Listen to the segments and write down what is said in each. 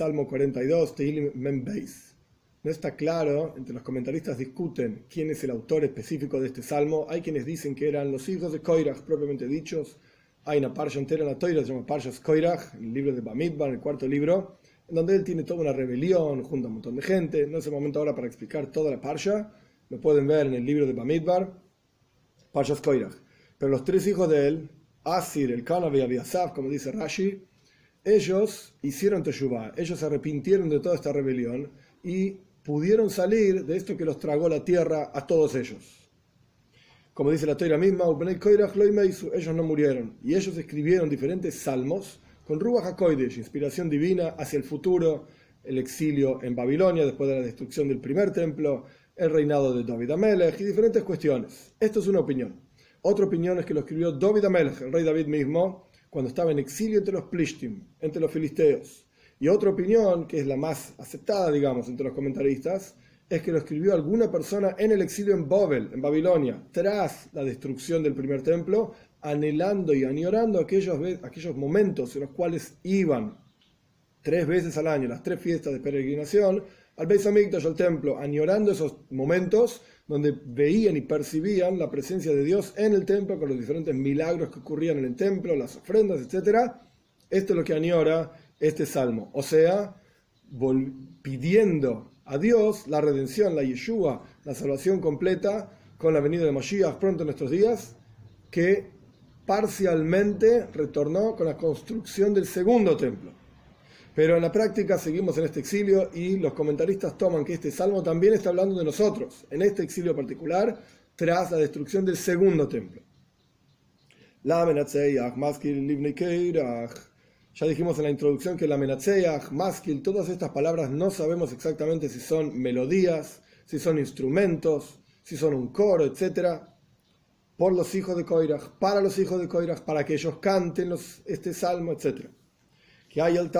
Salmo 42, Teilim Membeis. No está claro, entre los comentaristas discuten quién es el autor específico de este salmo. Hay quienes dicen que eran los hijos de Koirach, propiamente dichos. Hay una parsha entera en la Toira, se llama Parshas Koirach, el libro de Bamidbar, el cuarto libro, en donde él tiene toda una rebelión junto a un montón de gente. No es el momento ahora para explicar toda la parsha, lo pueden ver en el libro de Bamidbar, Parshas Koirach. Pero los tres hijos de él, Asir, el Kanav y Abiasaf, como dice Rashi, ellos hicieron Teshuvah, ellos se arrepintieron de toda esta rebelión y pudieron salir de esto que los tragó la tierra a todos ellos. Como dice la Torah misma, ellos no murieron y ellos escribieron diferentes salmos con Ruach HaKoidesh, inspiración divina hacia el futuro, el exilio en Babilonia después de la destrucción del primer templo, el reinado de David Amelech y diferentes cuestiones. Esto es una opinión. Otra opinión es que lo escribió David Amelech, el rey David mismo, cuando estaba en exilio entre los Plishtim, entre los filisteos. Y otra opinión, que es la más aceptada, digamos, entre los comentaristas, es que lo escribió alguna persona en el exilio en Babel, en Babilonia, tras la destrucción del primer templo, anhelando y añorando aquellos, aquellos momentos en los cuales iban tres veces al año, las tres fiestas de peregrinación, al Beis Hamikdash, al templo, añorando esos momentos donde veían y percibían la presencia de Dios en el templo con los diferentes milagros que ocurrían en el templo, las ofrendas, etc. Esto es lo que añora este salmo, o sea, pidiendo a Dios la redención, la Yeshua, la salvación completa con la venida de Moshiach pronto en nuestros días, que parcialmente retornó con la construcción del segundo templo. Pero en la práctica seguimos en este exilio y los comentaristas toman que este salmo también está hablando de nosotros, en este exilio particular, tras la destrucción del segundo templo. Ya dijimos en la introducción que la menatseach, maskil, todas estas palabras no sabemos exactamente si son melodías, si son instrumentos, si son un coro, etc. Por los hijos de Koirach, para los hijos de Koirach, para que ellos canten este salmo, etc que hay el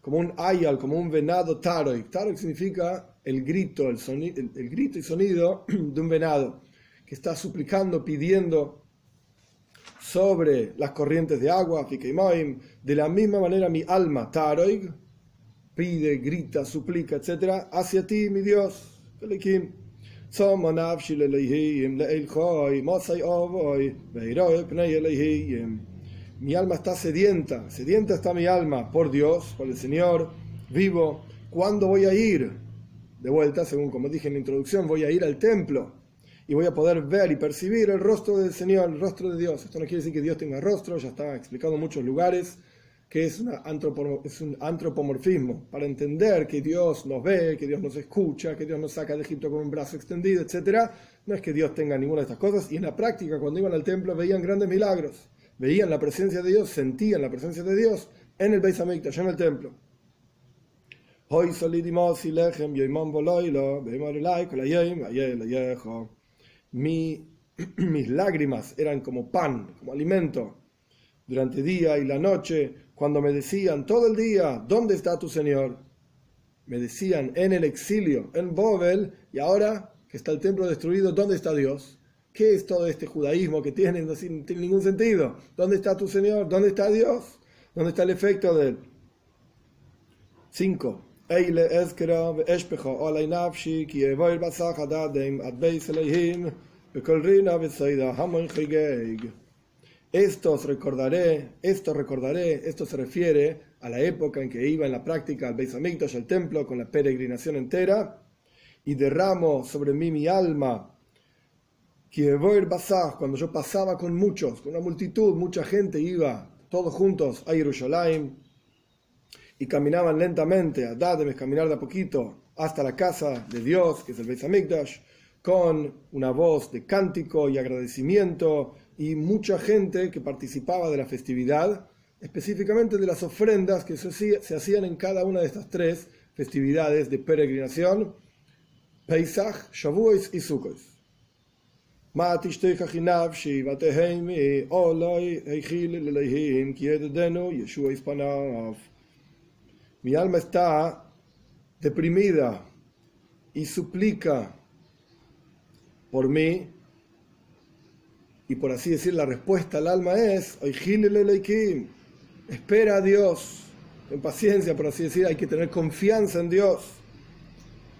como un ayal, como un venado taroy. Taroy significa el grito, el, sonido, el, grito y sonido de un venado que está suplicando, pidiendo sobre las corrientes de agua, de la misma manera mi alma, taroy, pide, grita, suplica, etc., hacia ti, mi Dios, mi alma está sedienta, sedienta está mi alma por Dios, por el Señor, vivo. ¿Cuándo voy a ir? De vuelta, según como dije en la introducción, voy a ir al templo y voy a poder ver y percibir el rostro del Señor, el rostro de Dios. Esto no quiere decir que Dios tenga rostro, ya está explicado en muchos lugares que es, un antropomorfismo, para entender que Dios nos ve, que Dios nos escucha, que Dios nos saca de Egipto con un brazo extendido, etc. No es que Dios tenga ninguna de estas cosas, y en la práctica cuando iban al templo veían grandes milagros, veían la presencia de Dios, sentían la presencia de Dios en el Beis Hamikdash, en el templo. Mi, mis lágrimas eran como pan, como alimento, durante día y la noche, cuando me decían todo el día, ¿dónde está tu Señor? Me decían en el exilio, en Bobel, y ahora que está el templo destruido, ¿dónde está Dios? ¿Qué es todo este judaísmo que tiene? No tiene ningún sentido. ¿Dónde está tu Señor? ¿Dónde está Dios? ¿Dónde está el efecto de él? 5. Estos recordaré, esto recordaré, esto se refiere a la época en que iba en la práctica al Beis Hamikdash, al templo, con la peregrinación entera, y derramo sobre mí mi alma. Cuando yo pasaba con muchos, con una multitud, mucha gente iba, todos juntos a Jerusalén, y caminaban lentamente, a Dademes, caminar de a poquito, hasta la casa de Dios, que es el Beis Hamikdash, con una voz de cántico y agradecimiento y mucha gente que participaba de la festividad, específicamente de las ofrendas que se hacían en cada una de estas tres festividades de peregrinación, Pesach, Shavuos y Sukkot. Mi alma está deprimida y suplica por mí y por así decir, la respuesta al alma es, espera a Dios, en paciencia, por así decir, hay que tener confianza en Dios,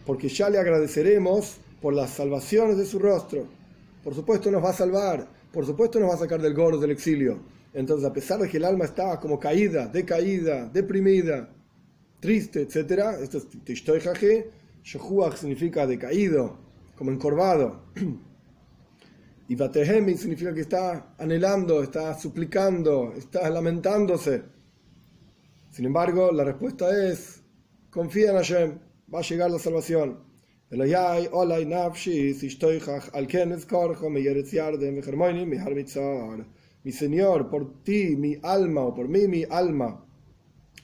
porque ya le agradeceremos por las salvaciones de su rostro. Por supuesto nos va a salvar, por supuesto nos va a sacar del gordo del exilio. Entonces, a pesar de que el alma está como caída, decaída, deprimida, triste, etc., esto es significa decaído, como encorvado. Y Batehemi significa que está anhelando, está suplicando, está lamentándose. Sin embargo, la respuesta es, confía en Hashem, va a llegar la salvación. Mi Señor, por ti, mi alma, o por mí, mi alma,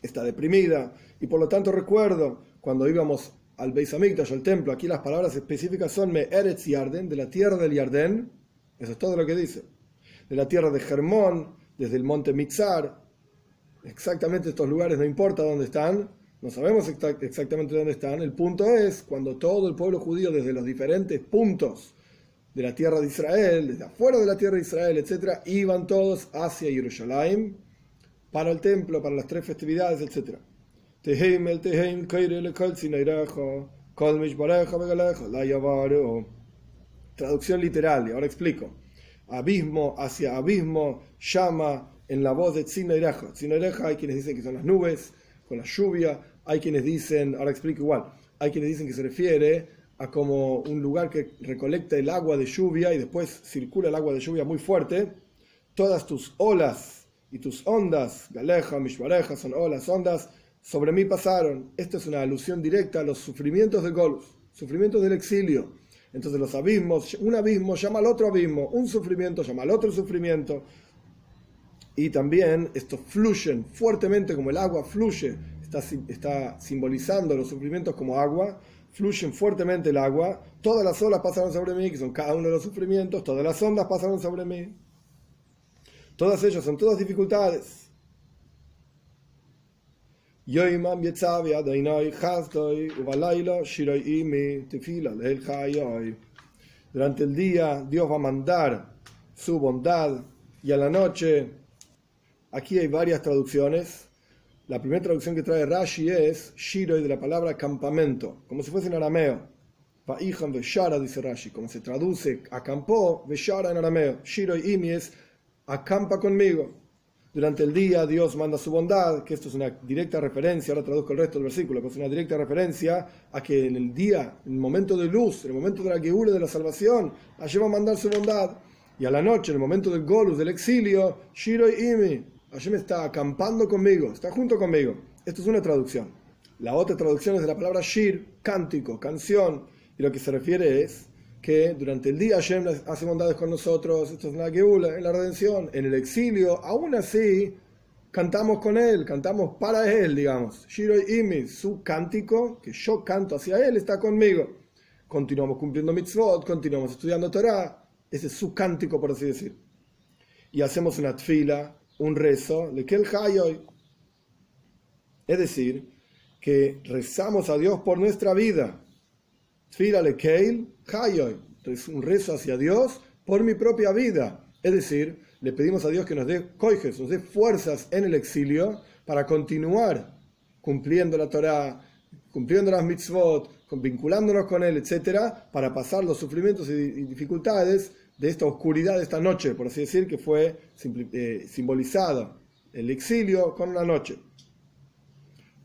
está deprimida. Y por lo tanto recuerdo, cuando íbamos al Beis Hamikdash, al templo, aquí las palabras específicas son Me Eretz Yarden, de la tierra del Yardén, eso es todo lo que dice. De la tierra de Germón, desde el monte Mitzar. Exactamente estos lugares, no importa dónde están, no sabemos exactamente dónde están. El punto es cuando todo el pueblo judío, desde los diferentes puntos de la tierra de Israel, desde afuera de la tierra de Israel, etc., iban todos hacia Jerusalén para el templo, para las tres festividades, etc. Traducción literal, y ahora explico. Abismo hacia abismo llama en la voz de Tzinoireja. Tzinoireja hay quienes dicen que son las nubes, con la lluvia, hay quienes dicen, ahora explico igual, hay quienes dicen que se refiere a como un lugar que recolecta el agua de lluvia y después circula el agua de lluvia muy fuerte. Todas tus olas y tus ondas, galeja, mishbareja, son olas, ondas, sobre mí pasaron. Esto es una alusión directa a los sufrimientos de Golus, sufrimientos del exilio entonces los abismos, un abismo llama al otro abismo, un sufrimiento llama al otro sufrimiento. Y también estos fluyen fuertemente como el agua fluye, está, simbolizando los sufrimientos como agua, fluyen fuertemente el agua, todas las olas pasaron sobre mí, que son cada uno de los sufrimientos, todas las ondas pasaron sobre mí. Todas ellas son todas dificultades. Durante el día Dios va a mandar su bondad y a la noche, aquí hay varias traducciones. La primera traducción que trae Rashi es Shiroi de la palabra campamento, como si fuese en arameo. Pa'ijan Veshara dice Rashi, como se traduce acampó, Veshara en arameo. Shiroi Imi es acampa conmigo. Durante el día Dios manda su bondad, que esto es una directa referencia, ahora traduzco el resto del versículo, pero es una directa referencia a que en el día, en el momento de luz, en el momento de la geula, de la salvación, allí va a mandar su bondad. Y a la noche, en el momento del golus, del exilio, Shiro Imi, me está acampando conmigo, está junto conmigo. Esto es una traducción. La otra traducción es de la palabra Shir, cántico, canción, y lo que se refiere es que durante el día Hashem hace bondades con nosotros, esto es la Geula, en la redención, en el exilio, aún así cantamos con él, cantamos para él, digamos. Shiroi Imi, su cántico, que yo canto hacia él, está conmigo. Continuamos cumpliendo mitzvot, continuamos estudiando Torah, ese es su cántico, por así decir. Y hacemos una tfila, un rezo, lekel hayoy. Es decir, que rezamos a Dios por nuestra vida. Tfila lekel es un rezo hacia Dios por mi propia vida. Es decir, le pedimos a Dios que nos dé coijes, nos dé fuerzas en el exilio para continuar cumpliendo la Torah, cumpliendo las mitzvot, vinculándonos con Él, etcétera, para pasar los sufrimientos y dificultades de esta oscuridad de esta noche, por así decir, que fue eh, simbolizada el exilio con la noche.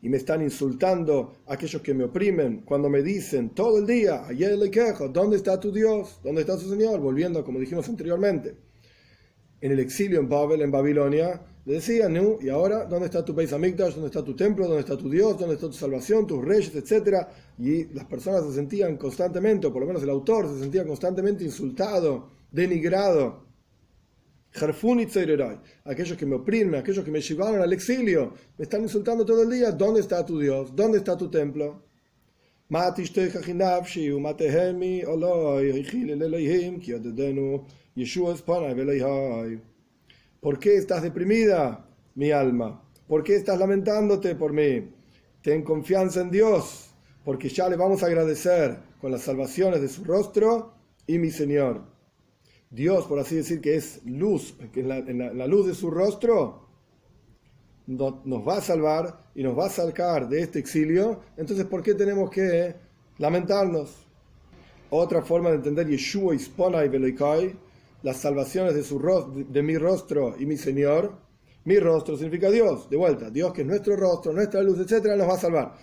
y me están insultando aquellos que me oprimen cuando me dicen todo el día, ayer le quejo, ¿dónde está tu Dios? ¿Dónde está su Señor? Volviendo, como dijimos anteriormente. En el exilio en Babel, en Babilonia, le decían. ¿y ahora dónde está tu país Amigdash? ¿Dónde está tu templo? ¿Dónde está tu Dios? ¿Dónde está tu salvación? ¿Tus reyes? Etcétera. Y las personas se sentían constantemente, o por lo menos el autor se sentía constantemente insultado, denigrado. Aquellos que me oprimen, aquellos que me llevaron al exilio, me están insultando todo el día, ¿dónde está tu Dios? ¿Dónde está tu templo? ¿Por qué estás deprimida, mi alma? ¿Por qué estás lamentándote por mí? Ten confianza en Dios, porque ya le vamos a agradecer con las salvaciones de su rostro y mi Señor. Dios, por así decir, que es luz, que en la, luz de su rostro, nos va a salvar y nos va a sacar de este exilio. Entonces, ¿por qué tenemos que lamentarnos? Otra forma de entender Yeshua y Veloikai, las salvaciones de, su, de mi rostro y mi Señor. Mi rostro significa Dios, de vuelta, Dios que es nuestro rostro, nuestra luz, etcétera, nos va a salvar.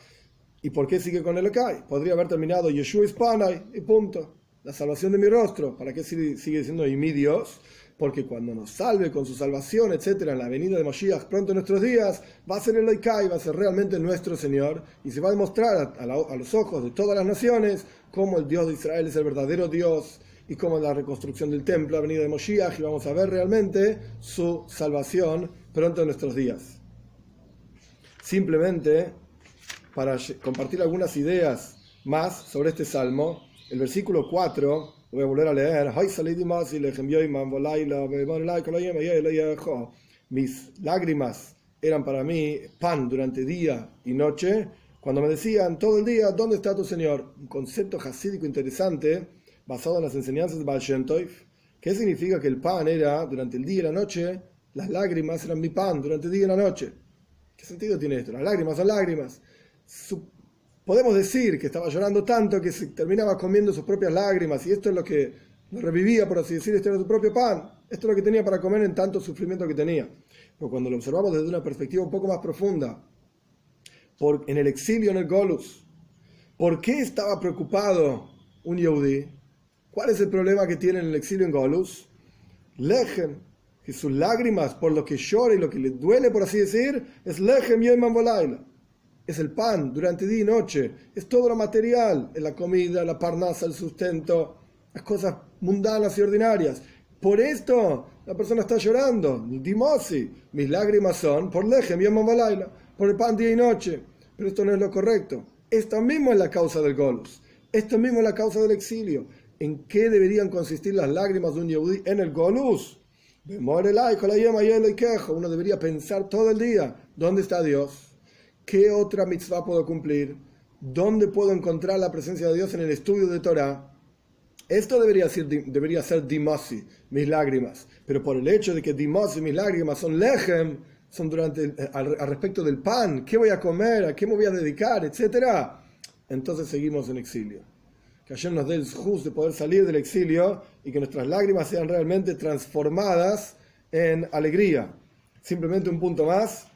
¿Y por qué sigue con el Elokai? Podría haber terminado Yeshua Ispanai y punto la salvación de mi rostro. ¿Para qué sigue, diciendo mi Dios? Porque cuando nos salve con su salvación, etcétera, en la venida de Moshiach pronto en nuestros días, va a ser el Laikai, va a ser realmente nuestro Señor y se va a demostrar a, los ojos de todas las naciones cómo el Dios de Israel es el verdadero Dios y cómo la reconstrucción del templo, la venida de Moshiach, y vamos a ver realmente su salvación pronto en nuestros días. Simplemente para compartir algunas ideas más sobre este salmo, el versículo 4, voy a volver a leer, mis lágrimas eran para mí pan durante día y noche, cuando me decían todo el día, ¿dónde está tu Señor? Un concepto hasídico interesante, basado en las enseñanzas de Baal Shem ¿Qué significa que el pan era durante el día y la noche? Las lágrimas eran mi pan durante el día y la noche. ¿Qué sentido tiene esto? Las lágrimas son lágrimas. Podemos decir que estaba llorando tanto que se terminaba comiendo sus propias lágrimas y esto es lo que lo revivía, por así decir, este era su propio pan. Esto es lo que tenía para comer en tanto sufrimiento que tenía. Pero cuando lo observamos desde una perspectiva un poco más profunda, por, en el exilio en el Golus, ¿por qué estaba preocupado un Yehudi? ¿Cuál es el problema que tiene en el exilio en Golus? Lejem, que sus lágrimas por lo que llora y lo que le duele, por así decir, es Lejem Yeman Volaila es el pan durante día y noche, es todo lo material, es la comida, la parnasa, el sustento, las cosas mundanas y ordinarias. Por esto la persona está llorando. Dimosi, mis lágrimas son por lejem y por el pan día y noche. Pero esto no es lo correcto. Esto mismo es la causa del golus. Esto mismo es la causa del exilio. ¿En qué deberían consistir las lágrimas de un yehudí en el golus? Uno debería pensar todo el día, ¿dónde está Dios? ¿Qué otra mitzvah puedo cumplir? ¿Dónde puedo encontrar la presencia de Dios en el estudio de Torah? Esto debería ser, debería ser dimasi, mis lágrimas. Pero por el hecho de que dimasi, mis lágrimas, son lejem, son durante al, respecto del pan, qué voy a comer, a qué me voy a dedicar, etcétera, entonces seguimos en exilio. Que ayer nos dé el justo de poder salir del exilio y que nuestras lágrimas sean realmente transformadas en alegría. Simplemente un punto más.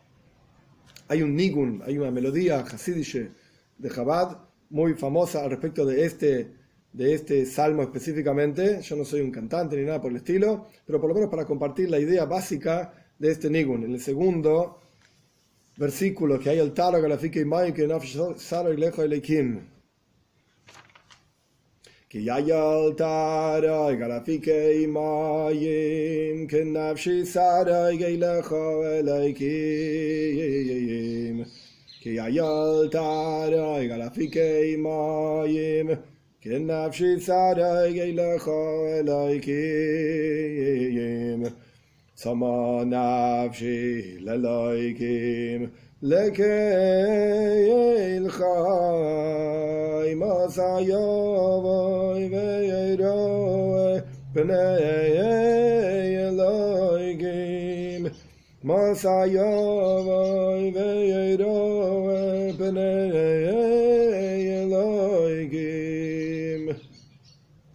Hay un nigun, hay una melodía hasidische de Chabad muy famosa al respecto de este, de este salmo específicamente. Yo no soy un cantante ni nada por el estilo, pero por lo menos para compartir la idea básica de este nigun. En el segundo versículo que hay el taro galafike y que y lejo elekim. כי יאיל תארי גרפיקי מים כנפשי שרי גילך אלוהיקים כי יאיל תארי גרפיקי מים כנפשי שרי גילך אלוהיקים שמה נפשי לאלוהיקים לקהל חי מסעיווי וירוי פני אלוהיקים מסעיווי וירוי פני אלוהיקים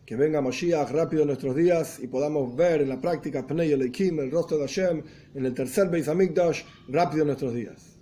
Que venga Moshiach rápido en nuestros días y podamos ver en la práctica Pnei Elohim, el rostro de Hashem, en el tercer Beis Hamikdash, rápido en nuestros días.